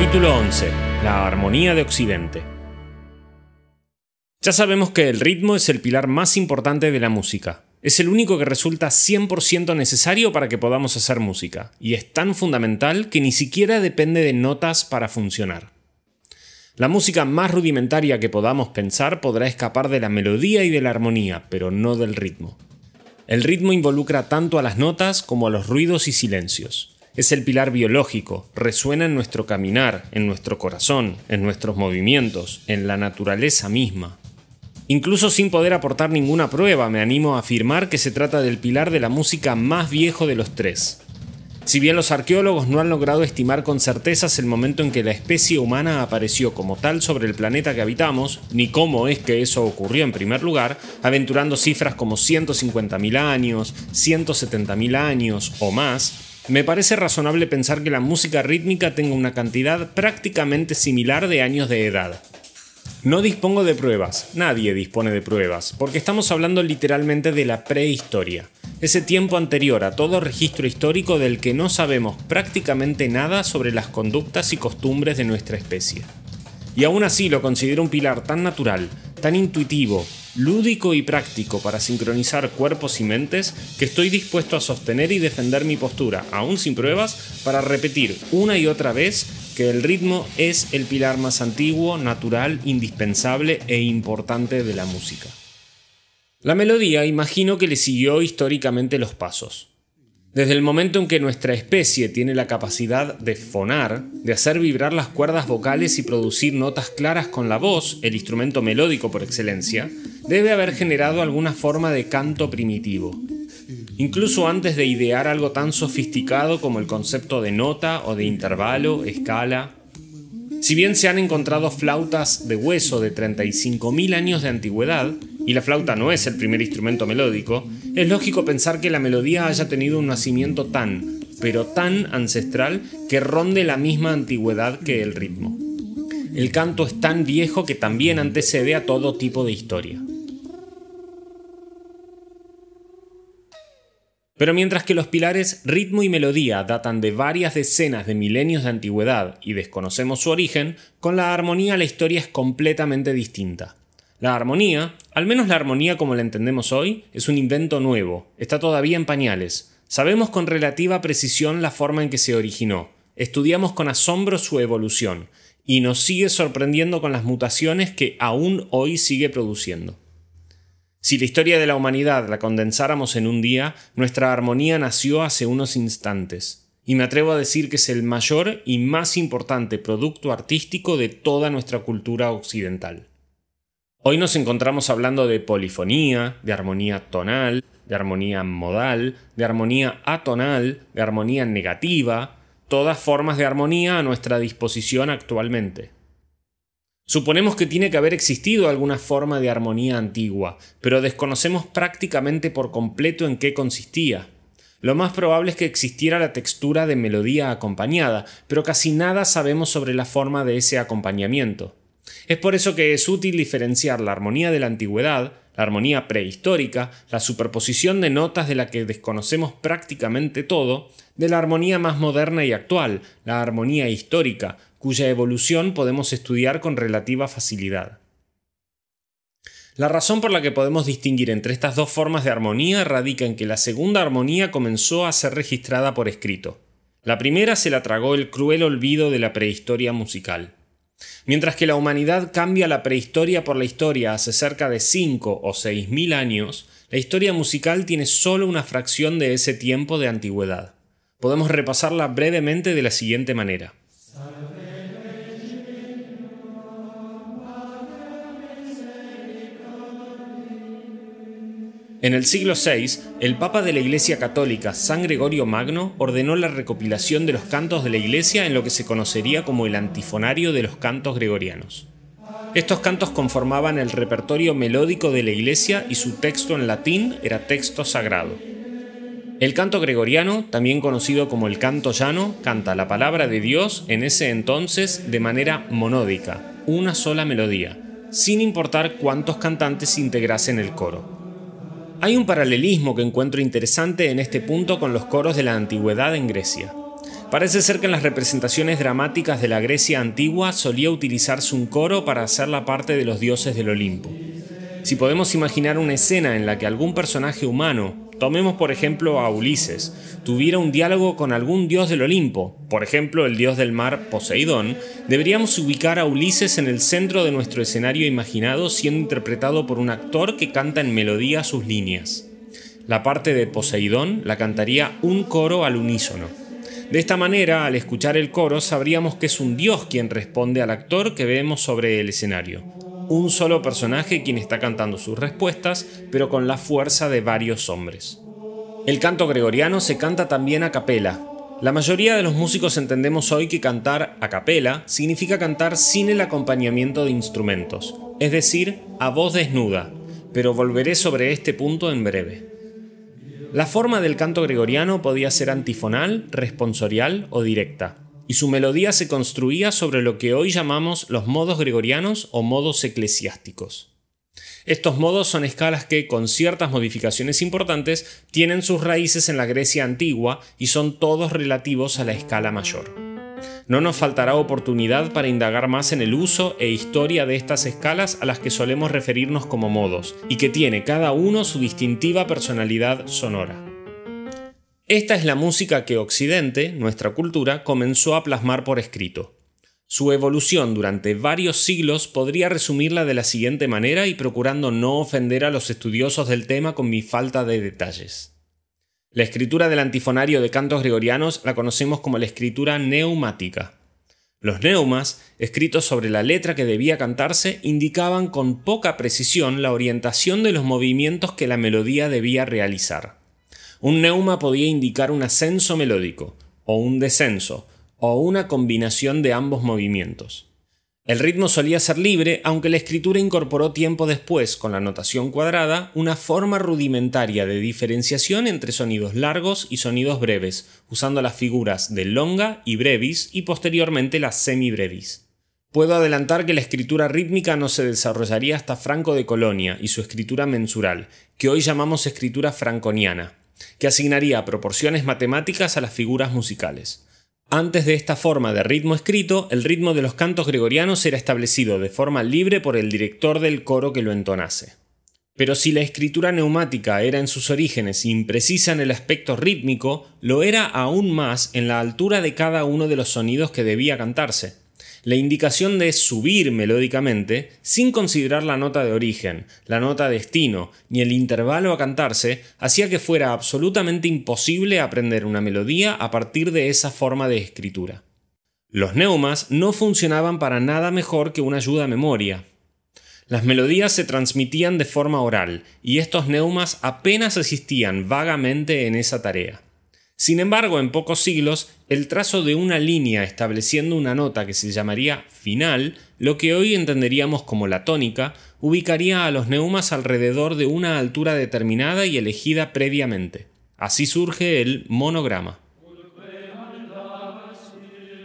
Capítulo 11. La armonía de Occidente. Ya sabemos que el ritmo es el pilar más importante de la música. Es el único que resulta 100% necesario para que podamos hacer música, y es tan fundamental que ni siquiera depende de notas para funcionar. La música más rudimentaria que podamos pensar podrá escapar de la melodía y de la armonía, pero no del ritmo. El ritmo involucra tanto a las notas como a los ruidos y silencios. Es el pilar biológico, resuena en nuestro caminar, en nuestro corazón, en nuestros movimientos, en la naturaleza misma. Incluso sin poder aportar ninguna prueba, me animo a afirmar que se trata del pilar de la música más viejo de los tres. Si bien los arqueólogos no han logrado estimar con certezas el momento en que la especie humana apareció como tal sobre el planeta que habitamos, ni cómo es que eso ocurrió en primer lugar, aventurando cifras como 150.000 años, 170.000 años o más, me parece razonable pensar que la música rítmica tenga una cantidad prácticamente similar de años de edad. No dispongo de pruebas, nadie dispone de pruebas, porque estamos hablando literalmente de la prehistoria, ese tiempo anterior a todo registro histórico del que no sabemos prácticamente nada sobre las conductas y costumbres de nuestra especie. Y aún así lo considero un pilar tan natural, tan intuitivo, lúdico y práctico para sincronizar cuerpos y mentes que estoy dispuesto a sostener y defender mi postura, aún sin pruebas, para repetir una y otra vez que el ritmo es el pilar más antiguo, natural, indispensable e importante de la música. La melodía imagino que le siguió históricamente los pasos. Desde el momento en que nuestra especie tiene la capacidad de fonar, de hacer vibrar las cuerdas vocales y producir notas claras con la voz, el instrumento melódico por excelencia, debe haber generado alguna forma de canto primitivo. Incluso antes de idear algo tan sofisticado como el concepto de nota o de intervalo, escala. Si bien se han encontrado flautas de hueso de 35.000 años de antigüedad, y la flauta no es el primer instrumento melódico, es lógico pensar que la melodía haya tenido un nacimiento tan, pero tan ancestral que ronde la misma antigüedad que el ritmo. El canto es tan viejo que también antecede a todo tipo de historia. Pero mientras que los pilares ritmo y melodía datan de varias decenas de milenios de antigüedad y desconocemos su origen, con la armonía la historia es completamente distinta. La armonía, al menos la armonía como la entendemos hoy, es un invento nuevo, está todavía en pañales. Sabemos con relativa precisión la forma en que se originó, estudiamos con asombro su evolución, y nos sigue sorprendiendo con las mutaciones que aún hoy sigue produciendo. Si la historia de la humanidad la condensáramos en un día, nuestra armonía nació hace unos instantes, y me atrevo a decir que es el mayor y más importante producto artístico de toda nuestra cultura occidental. Hoy nos encontramos hablando de polifonía, de armonía tonal, de armonía modal, de armonía atonal, de armonía negativa, todas formas de armonía a nuestra disposición actualmente. Suponemos que tiene que haber existido alguna forma de armonía antigua, pero desconocemos prácticamente por completo en qué consistía. Lo más probable es que existiera la textura de melodía acompañada, pero casi nada sabemos sobre la forma de ese acompañamiento. Es por eso que es útil diferenciar la armonía de la antigüedad, la armonía prehistórica, la superposición de notas de la que desconocemos prácticamente todo, de la armonía más moderna y actual, la armonía histórica, cuya evolución podemos estudiar con relativa facilidad. La razón por la que podemos distinguir entre estas dos formas de armonía radica en que la segunda armonía comenzó a ser registrada por escrito. La primera se la tragó el cruel olvido de la prehistoria musical. Mientras que la humanidad cambia la prehistoria por la historia hace cerca de 5 o 6 mil años, la historia musical tiene solo una fracción de ese tiempo de antigüedad. Podemos repasarla brevemente de la siguiente manera. En el siglo VI, el Papa de la Iglesia Católica, San Gregorio Magno, ordenó la recopilación de los cantos de la Iglesia en lo que se conocería como el antifonario de los cantos gregorianos. Estos cantos conformaban el repertorio melódico de la Iglesia y su texto en latín era texto sagrado. El canto gregoriano, también conocido como el canto llano, canta la palabra de Dios en ese entonces de manera monódica, una sola melodía, sin importar cuántos cantantes integrasen el coro. Hay un paralelismo que encuentro interesante en este punto con los coros de la antigüedad en Grecia. Parece ser que en las representaciones dramáticas de la Grecia antigua solía utilizarse un coro para hacer la parte de los dioses del Olimpo. Si podemos imaginar una escena en la que algún personaje humano, tomemos por ejemplo a Ulises, tuviera un diálogo con algún dios del Olimpo, por ejemplo el dios del mar Poseidón, deberíamos ubicar a Ulises en el centro de nuestro escenario imaginado siendo interpretado por un actor que canta en melodía sus líneas. La parte de Poseidón la cantaría un coro al unísono. De esta manera, al escuchar el coro, sabríamos que es un dios quien responde al actor que vemos sobre el escenario un solo personaje quien está cantando sus respuestas, pero con la fuerza de varios hombres. El canto gregoriano se canta también a capela. La mayoría de los músicos entendemos hoy que cantar a capela significa cantar sin el acompañamiento de instrumentos, es decir, a voz desnuda, pero volveré sobre este punto en breve. La forma del canto gregoriano podía ser antifonal, responsorial o directa y su melodía se construía sobre lo que hoy llamamos los modos gregorianos o modos eclesiásticos. Estos modos son escalas que, con ciertas modificaciones importantes, tienen sus raíces en la Grecia antigua y son todos relativos a la escala mayor. No nos faltará oportunidad para indagar más en el uso e historia de estas escalas a las que solemos referirnos como modos, y que tiene cada uno su distintiva personalidad sonora. Esta es la música que Occidente, nuestra cultura, comenzó a plasmar por escrito. Su evolución durante varios siglos podría resumirla de la siguiente manera y procurando no ofender a los estudiosos del tema con mi falta de detalles. La escritura del antifonario de cantos gregorianos la conocemos como la escritura neumática. Los neumas, escritos sobre la letra que debía cantarse, indicaban con poca precisión la orientación de los movimientos que la melodía debía realizar. Un neuma podía indicar un ascenso melódico, o un descenso, o una combinación de ambos movimientos. El ritmo solía ser libre, aunque la escritura incorporó tiempo después, con la notación cuadrada, una forma rudimentaria de diferenciación entre sonidos largos y sonidos breves, usando las figuras de longa y brevis y posteriormente la semibrevis. Puedo adelantar que la escritura rítmica no se desarrollaría hasta Franco de Colonia y su escritura mensural, que hoy llamamos escritura franconiana que asignaría proporciones matemáticas a las figuras musicales. Antes de esta forma de ritmo escrito, el ritmo de los cantos gregorianos era establecido de forma libre por el director del coro que lo entonase. Pero si la escritura neumática era en sus orígenes imprecisa en el aspecto rítmico, lo era aún más en la altura de cada uno de los sonidos que debía cantarse la indicación de subir melódicamente, sin considerar la nota de origen, la nota destino, ni el intervalo a cantarse, hacía que fuera absolutamente imposible aprender una melodía a partir de esa forma de escritura. Los neumas no funcionaban para nada mejor que una ayuda a memoria. Las melodías se transmitían de forma oral, y estos neumas apenas asistían vagamente en esa tarea. Sin embargo, en pocos siglos, el trazo de una línea estableciendo una nota que se llamaría final, lo que hoy entenderíamos como la tónica, ubicaría a los neumas alrededor de una altura determinada y elegida previamente. Así surge el monograma.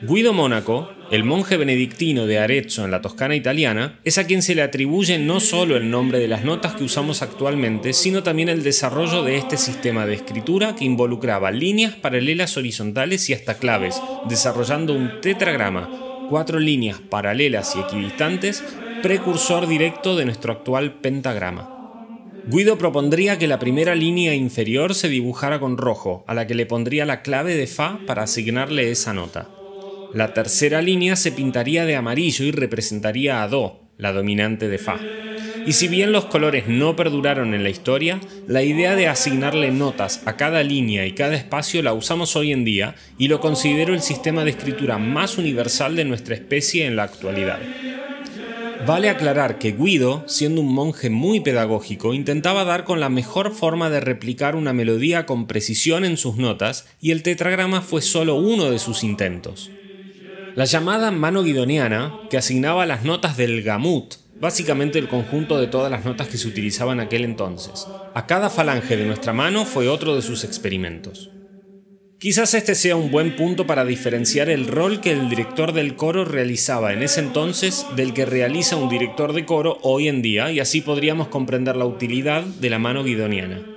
Guido Mónaco, el monje benedictino de Arezzo en la Toscana italiana, es a quien se le atribuye no solo el nombre de las notas que usamos actualmente, sino también el desarrollo de este sistema de escritura que involucraba líneas paralelas horizontales y hasta claves, desarrollando un tetragrama, cuatro líneas paralelas y equidistantes, precursor directo de nuestro actual pentagrama. Guido propondría que la primera línea inferior se dibujara con rojo, a la que le pondría la clave de Fa para asignarle esa nota. La tercera línea se pintaría de amarillo y representaría a Do, la dominante de Fa. Y si bien los colores no perduraron en la historia, la idea de asignarle notas a cada línea y cada espacio la usamos hoy en día y lo considero el sistema de escritura más universal de nuestra especie en la actualidad. Vale aclarar que Guido, siendo un monje muy pedagógico, intentaba dar con la mejor forma de replicar una melodía con precisión en sus notas y el tetragrama fue solo uno de sus intentos. La llamada mano guidoniana, que asignaba las notas del gamut, básicamente el conjunto de todas las notas que se utilizaban en aquel entonces. A cada falange de nuestra mano fue otro de sus experimentos. Quizás este sea un buen punto para diferenciar el rol que el director del coro realizaba en ese entonces del que realiza un director de coro hoy en día y así podríamos comprender la utilidad de la mano guidoniana.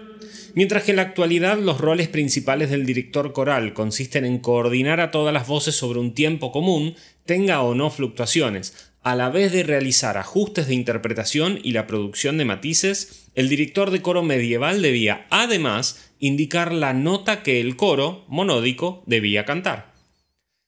Mientras que en la actualidad los roles principales del director coral consisten en coordinar a todas las voces sobre un tiempo común, tenga o no fluctuaciones, a la vez de realizar ajustes de interpretación y la producción de matices, el director de coro medieval debía además indicar la nota que el coro, monódico, debía cantar.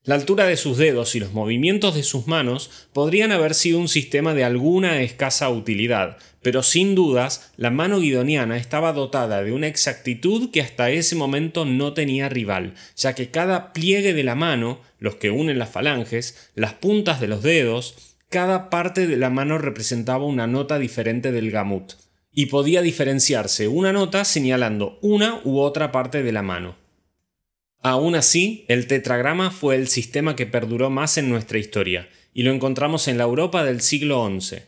La altura de sus dedos y los movimientos de sus manos podrían haber sido un sistema de alguna escasa utilidad, pero sin dudas la mano guidoniana estaba dotada de una exactitud que hasta ese momento no tenía rival, ya que cada pliegue de la mano, los que unen las falanges, las puntas de los dedos, cada parte de la mano representaba una nota diferente del gamut, y podía diferenciarse una nota señalando una u otra parte de la mano. Aún así, el tetragrama fue el sistema que perduró más en nuestra historia, y lo encontramos en la Europa del siglo XI.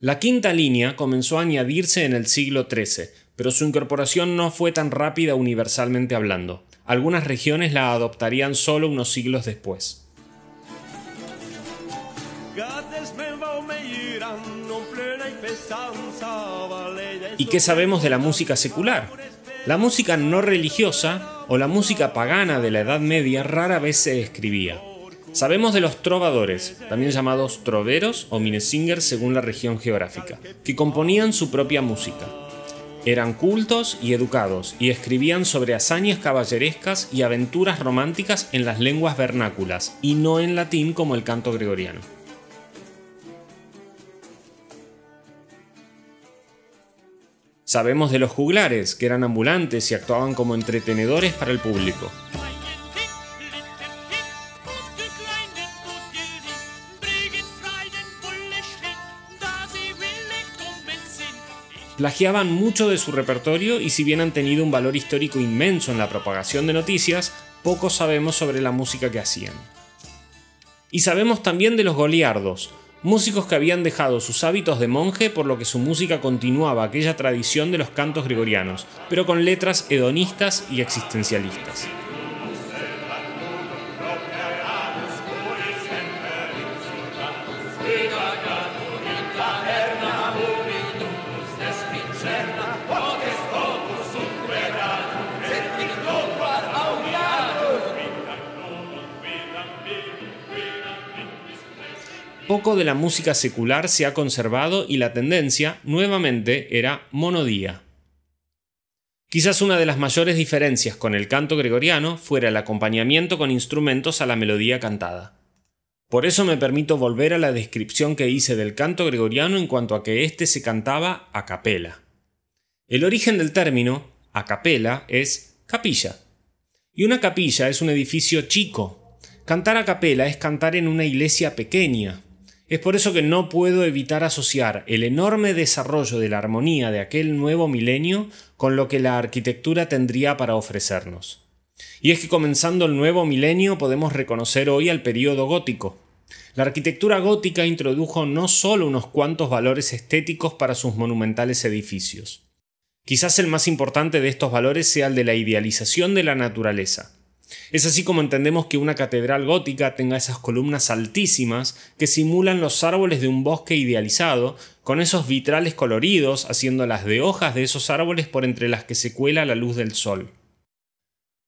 La quinta línea comenzó a añadirse en el siglo XIII, pero su incorporación no fue tan rápida universalmente hablando. Algunas regiones la adoptarían solo unos siglos después. ¿Y qué sabemos de la música secular? La música no religiosa o la música pagana de la Edad Media rara vez se escribía. Sabemos de los trovadores, también llamados troveros o minesingers según la región geográfica, que componían su propia música. Eran cultos y educados y escribían sobre hazañas caballerescas y aventuras románticas en las lenguas vernáculas y no en latín como el canto gregoriano. Sabemos de los juglares, que eran ambulantes y actuaban como entretenedores para el público. Plagiaban mucho de su repertorio y si bien han tenido un valor histórico inmenso en la propagación de noticias, poco sabemos sobre la música que hacían. Y sabemos también de los goliardos, músicos que habían dejado sus hábitos de monje por lo que su música continuaba aquella tradición de los cantos gregorianos, pero con letras hedonistas y existencialistas. Poco de la música secular se ha conservado y la tendencia, nuevamente, era monodía. Quizás una de las mayores diferencias con el canto gregoriano fuera el acompañamiento con instrumentos a la melodía cantada. Por eso me permito volver a la descripción que hice del canto gregoriano en cuanto a que éste se cantaba a capela. El origen del término, a capela, es capilla. Y una capilla es un edificio chico. Cantar a capela es cantar en una iglesia pequeña, es por eso que no puedo evitar asociar el enorme desarrollo de la armonía de aquel nuevo milenio con lo que la arquitectura tendría para ofrecernos. Y es que comenzando el nuevo milenio podemos reconocer hoy al período gótico. La arquitectura gótica introdujo no solo unos cuantos valores estéticos para sus monumentales edificios. Quizás el más importante de estos valores sea el de la idealización de la naturaleza. Es así como entendemos que una catedral gótica tenga esas columnas altísimas que simulan los árboles de un bosque idealizado, con esos vitrales coloridos haciendo las de hojas de esos árboles por entre las que se cuela la luz del sol.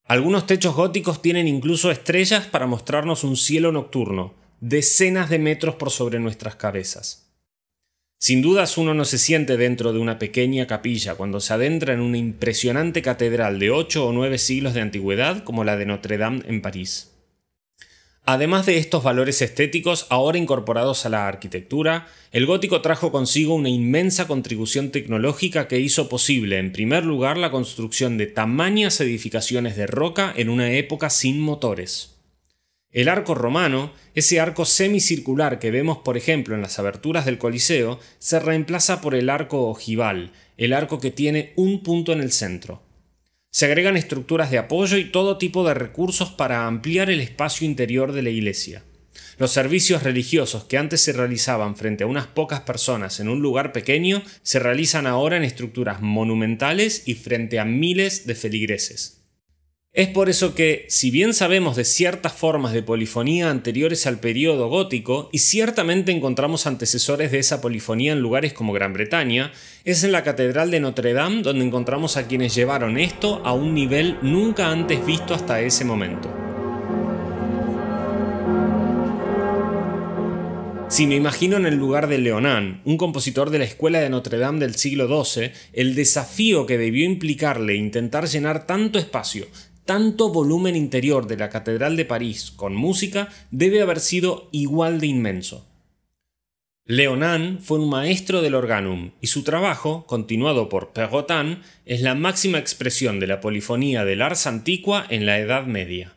Algunos techos góticos tienen incluso estrellas para mostrarnos un cielo nocturno, decenas de metros por sobre nuestras cabezas. Sin dudas uno no se siente dentro de una pequeña capilla cuando se adentra en una impresionante catedral de ocho o nueve siglos de antigüedad como la de Notre Dame en París. Además de estos valores estéticos ahora incorporados a la arquitectura, el gótico trajo consigo una inmensa contribución tecnológica que hizo posible, en primer lugar, la construcción de tamañas edificaciones de roca en una época sin motores. El arco romano, ese arco semicircular que vemos por ejemplo en las aberturas del Coliseo, se reemplaza por el arco ojival, el arco que tiene un punto en el centro. Se agregan estructuras de apoyo y todo tipo de recursos para ampliar el espacio interior de la iglesia. Los servicios religiosos que antes se realizaban frente a unas pocas personas en un lugar pequeño se realizan ahora en estructuras monumentales y frente a miles de feligreses. Es por eso que, si bien sabemos de ciertas formas de polifonía anteriores al periodo gótico, y ciertamente encontramos antecesores de esa polifonía en lugares como Gran Bretaña, es en la Catedral de Notre Dame donde encontramos a quienes llevaron esto a un nivel nunca antes visto hasta ese momento. Si me imagino en el lugar de Leonan, un compositor de la escuela de Notre Dame del siglo XII, el desafío que debió implicarle intentar llenar tanto espacio, tanto volumen interior de la Catedral de París con música debe haber sido igual de inmenso. Leonan fue un maestro del organum y su trabajo, continuado por Perrotin, es la máxima expresión de la polifonía del ars antigua en la Edad Media.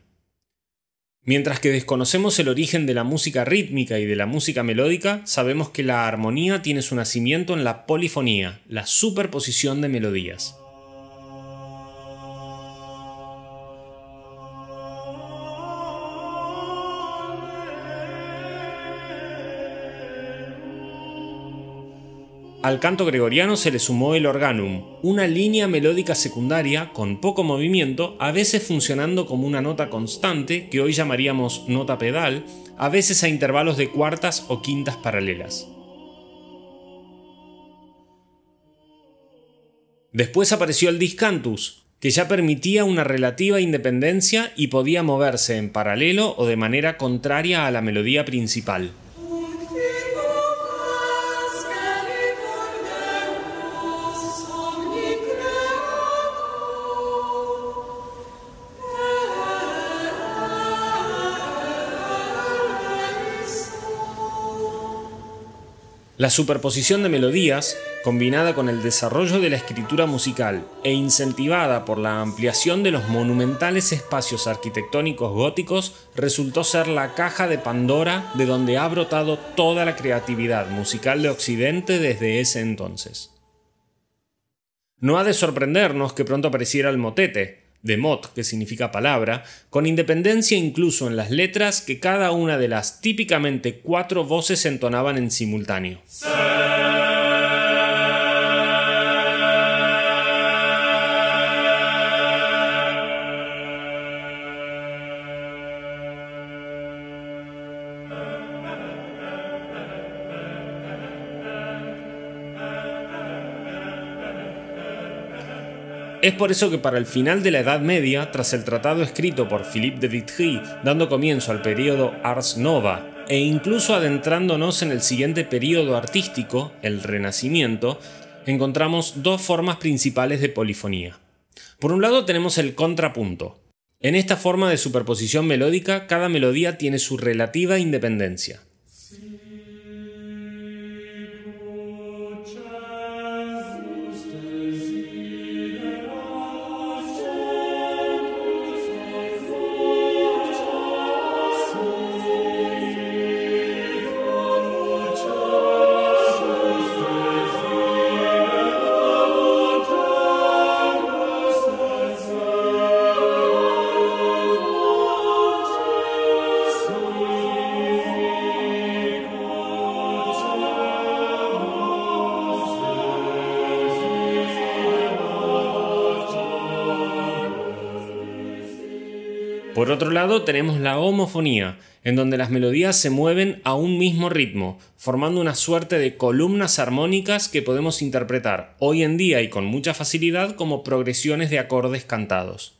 Mientras que desconocemos el origen de la música rítmica y de la música melódica, sabemos que la armonía tiene su nacimiento en la polifonía, la superposición de melodías. Al canto gregoriano se le sumó el organum, una línea melódica secundaria con poco movimiento, a veces funcionando como una nota constante, que hoy llamaríamos nota pedal, a veces a intervalos de cuartas o quintas paralelas. Después apareció el discantus, que ya permitía una relativa independencia y podía moverse en paralelo o de manera contraria a la melodía principal. La superposición de melodías, combinada con el desarrollo de la escritura musical e incentivada por la ampliación de los monumentales espacios arquitectónicos góticos, resultó ser la caja de Pandora de donde ha brotado toda la creatividad musical de Occidente desde ese entonces. No ha de sorprendernos que pronto apareciera el motete, de mot, que significa palabra, con independencia incluso en las letras que cada una de las típicamente cuatro voces entonaban en simultáneo. Es por eso que para el final de la Edad Media, tras el tratado escrito por Philippe de Vitry, dando comienzo al periodo Ars Nova, e incluso adentrándonos en el siguiente periodo artístico, el Renacimiento, encontramos dos formas principales de polifonía. Por un lado tenemos el contrapunto. En esta forma de superposición melódica, cada melodía tiene su relativa independencia. Por otro lado, tenemos la homofonía, en donde las melodías se mueven a un mismo ritmo, formando una suerte de columnas armónicas que podemos interpretar hoy en día y con mucha facilidad como progresiones de acordes cantados.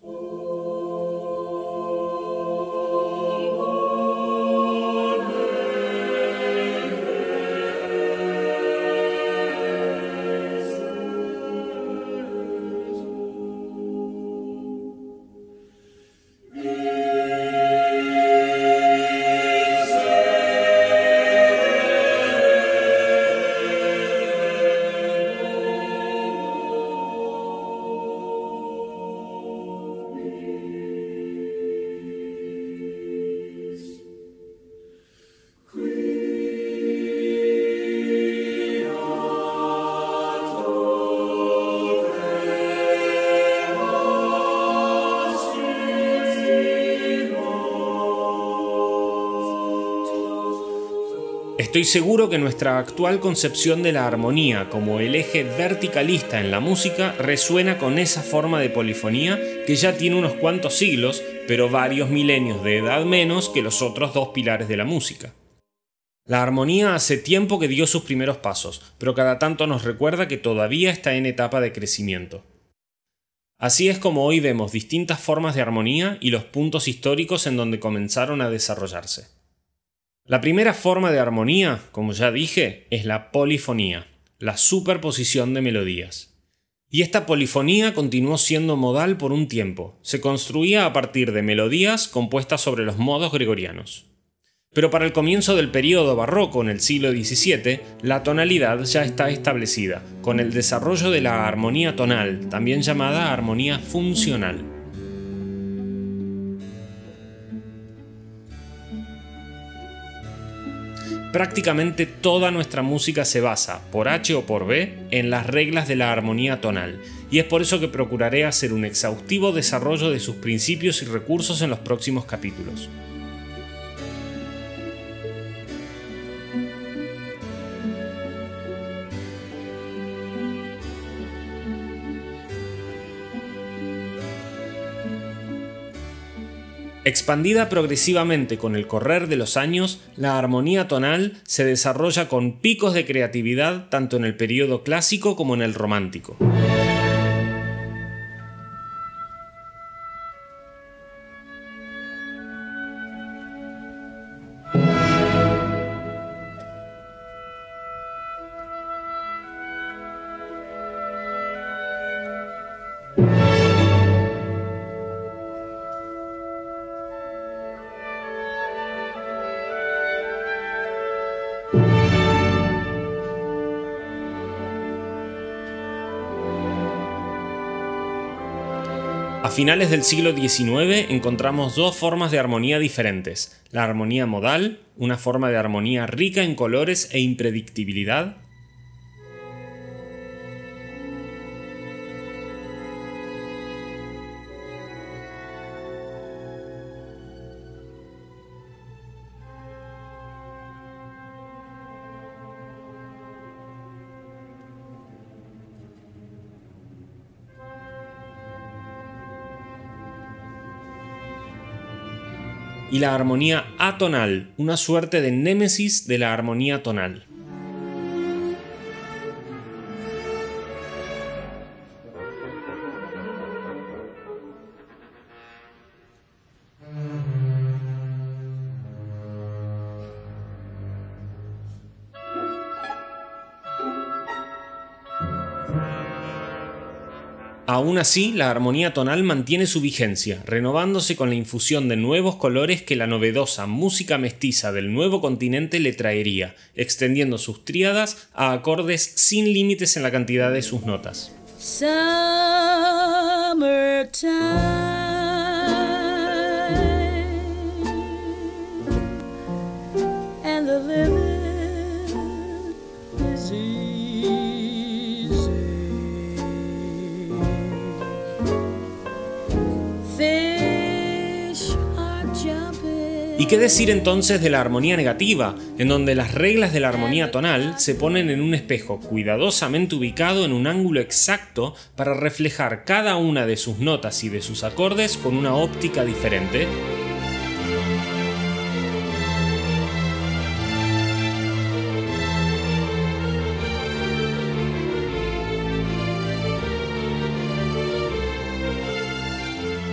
Estoy seguro que nuestra actual concepción de la armonía como el eje verticalista en la música resuena con esa forma de polifonía que ya tiene unos cuantos siglos, pero varios milenios de edad menos que los otros dos pilares de la música. La armonía hace tiempo que dio sus primeros pasos, pero cada tanto nos recuerda que todavía está en etapa de crecimiento. Así es como hoy vemos distintas formas de armonía y los puntos históricos en donde comenzaron a desarrollarse. La primera forma de armonía, como ya dije, es la polifonía, la superposición de melodías. Y esta polifonía continuó siendo modal por un tiempo. Se construía a partir de melodías compuestas sobre los modos gregorianos. Pero para el comienzo del periodo barroco en el siglo XVII, la tonalidad ya está establecida, con el desarrollo de la armonía tonal, también llamada armonía funcional. Prácticamente toda nuestra música se basa, por H o por B, en las reglas de la armonía tonal, y es por eso que procuraré hacer un exhaustivo desarrollo de sus principios y recursos en los próximos capítulos. Expandida progresivamente con el correr de los años, la armonía tonal se desarrolla con picos de creatividad tanto en el periodo clásico como en el romántico. A finales del siglo XIX encontramos dos formas de armonía diferentes. La armonía modal, una forma de armonía rica en colores e impredictibilidad, y la armonía atonal, una suerte de némesis de la armonía tonal. Aún así, la armonía tonal mantiene su vigencia, renovándose con la infusión de nuevos colores que la novedosa música mestiza del nuevo continente le traería, extendiendo sus tríadas a acordes sin límites en la cantidad de sus notas. ¿Y qué decir entonces de la armonía negativa, en donde las reglas de la armonía tonal se ponen en un espejo cuidadosamente ubicado en un ángulo exacto para reflejar cada una de sus notas y de sus acordes con una óptica diferente?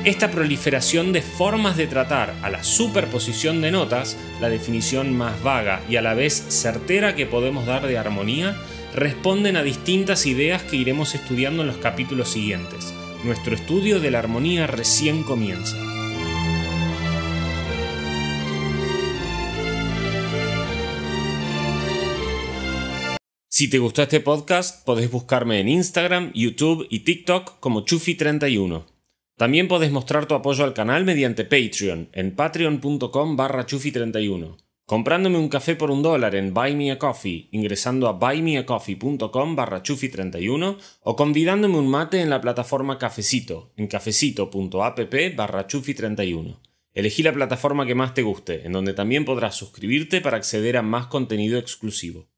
Esta proliferación de formas de tratar a la superposición de notas, la definición más vaga y a la vez certera que podemos dar de armonía, responden a distintas ideas que iremos estudiando en los capítulos siguientes. Nuestro estudio de la armonía recién comienza. Si te gustó este podcast, podés buscarme en Instagram, YouTube y TikTok como Chufi31. También podés mostrar tu apoyo al canal mediante Patreon en patreon.com barra chufi31, comprándome un café por un dólar en Buy ingresando a buymeacoffee.com barra chufi31 o convidándome un mate en la plataforma Cafecito en cafecito.app barra chufi31. Elegí la plataforma que más te guste, en donde también podrás suscribirte para acceder a más contenido exclusivo.